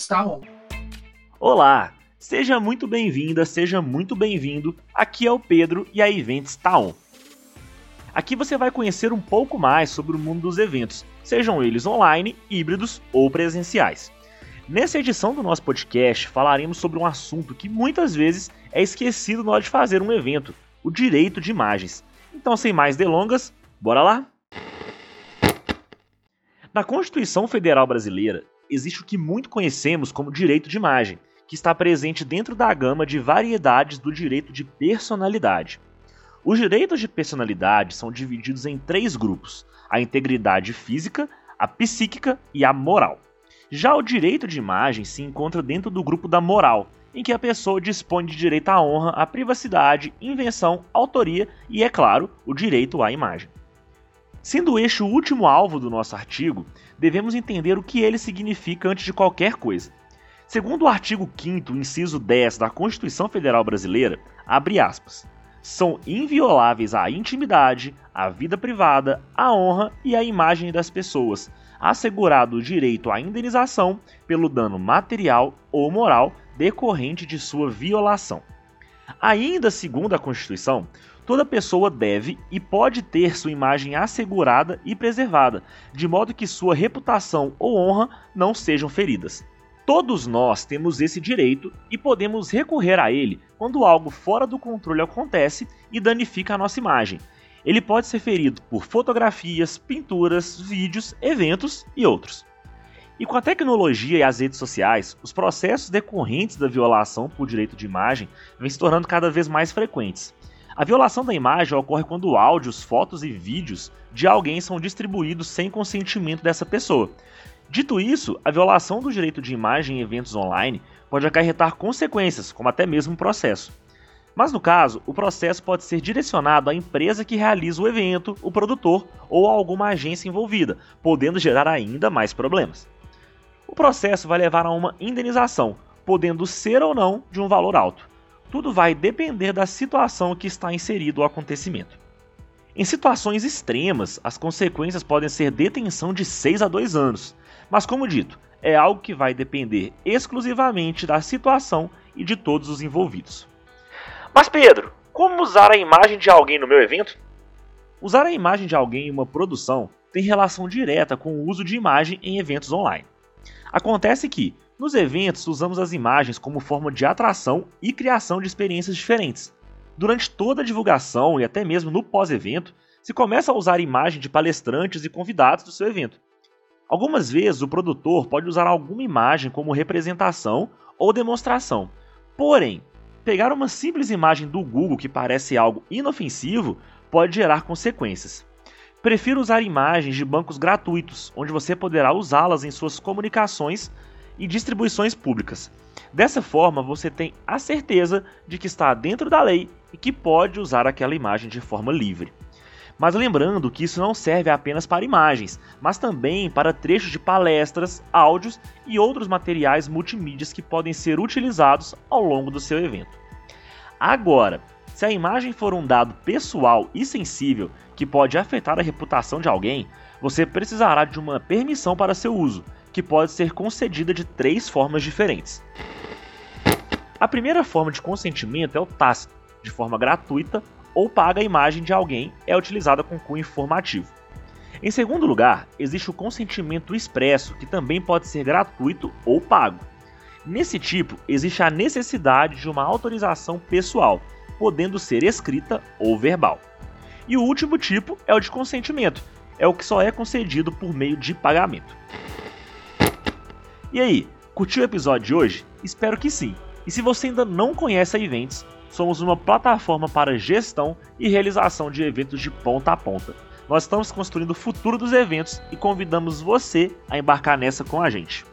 está on. Olá, seja muito bem-vinda, seja muito bem-vindo. Aqui é o Pedro e a Events está on. Aqui você vai conhecer um pouco mais sobre o mundo dos eventos, sejam eles online, híbridos ou presenciais. Nessa edição do nosso podcast, falaremos sobre um assunto que muitas vezes é esquecido na hora de fazer um evento: o direito de imagens. Então, sem mais delongas, bora lá? Na Constituição Federal Brasileira, existe o que muito conhecemos como direito de imagem, que está presente dentro da gama de variedades do direito de personalidade. Os direitos de personalidade são divididos em três grupos: a integridade física, a psíquica e a moral. Já o direito de imagem se encontra dentro do grupo da moral, em que a pessoa dispõe de direito à honra, à privacidade, invenção, autoria e, é claro, o direito à imagem. Sendo este o último alvo do nosso artigo, devemos entender o que ele significa antes de qualquer coisa. Segundo o artigo 5 inciso 10 da Constituição Federal Brasileira, abre aspas, são invioláveis a intimidade, a vida privada, a honra e a imagem das pessoas, assegurado o direito à indenização pelo dano material ou moral decorrente de sua violação. Ainda segundo a Constituição, toda pessoa deve e pode ter sua imagem assegurada e preservada, de modo que sua reputação ou honra não sejam feridas. Todos nós temos esse direito e podemos recorrer a ele quando algo fora do controle acontece e danifica a nossa imagem. Ele pode ser ferido por fotografias, pinturas, vídeos, eventos e outros. E com a tecnologia e as redes sociais, os processos decorrentes da violação por direito de imagem vêm se tornando cada vez mais frequentes. A violação da imagem ocorre quando áudios, fotos e vídeos de alguém são distribuídos sem consentimento dessa pessoa. Dito isso, a violação do direito de imagem em eventos online pode acarretar consequências, como até mesmo processo. Mas no caso, o processo pode ser direcionado à empresa que realiza o evento, o produtor ou a alguma agência envolvida, podendo gerar ainda mais problemas. O processo vai levar a uma indenização, podendo ser ou não de um valor alto. Tudo vai depender da situação que está inserido o acontecimento. Em situações extremas, as consequências podem ser detenção de 6 a 2 anos, mas como dito, é algo que vai depender exclusivamente da situação e de todos os envolvidos. Mas Pedro, como usar a imagem de alguém no meu evento? Usar a imagem de alguém em uma produção tem relação direta com o uso de imagem em eventos online. Acontece que, nos eventos, usamos as imagens como forma de atração e criação de experiências diferentes. Durante toda a divulgação e até mesmo no pós-evento, se começa a usar imagem de palestrantes e convidados do seu evento. Algumas vezes o produtor pode usar alguma imagem como representação ou demonstração. Porém, pegar uma simples imagem do Google que parece algo inofensivo pode gerar consequências. Prefiro usar imagens de bancos gratuitos, onde você poderá usá-las em suas comunicações e distribuições públicas. Dessa forma, você tem a certeza de que está dentro da lei e que pode usar aquela imagem de forma livre. Mas lembrando que isso não serve apenas para imagens, mas também para trechos de palestras, áudios e outros materiais multimídias que podem ser utilizados ao longo do seu evento. Agora, se a imagem for um dado pessoal e sensível que pode afetar a reputação de alguém, você precisará de uma permissão para seu uso, que pode ser concedida de três formas diferentes. A primeira forma de consentimento é o tácito, de forma gratuita ou paga a imagem de alguém é utilizada com cunho informativo. Em segundo lugar, existe o consentimento expresso, que também pode ser gratuito ou pago. Nesse tipo, existe a necessidade de uma autorização pessoal, podendo ser escrita ou verbal. E o último tipo é o de consentimento, é o que só é concedido por meio de pagamento. E aí, curtiu o episódio de hoje? Espero que sim. E se você ainda não conhece a Events, somos uma plataforma para gestão e realização de eventos de ponta a ponta. Nós estamos construindo o futuro dos eventos e convidamos você a embarcar nessa com a gente.